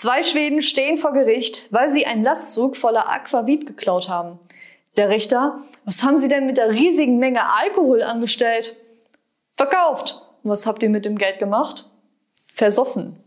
Zwei Schweden stehen vor Gericht, weil sie einen Lastzug voller Aquavit geklaut haben. Der Richter, was haben Sie denn mit der riesigen Menge Alkohol angestellt? Verkauft. Und was habt ihr mit dem Geld gemacht? Versoffen.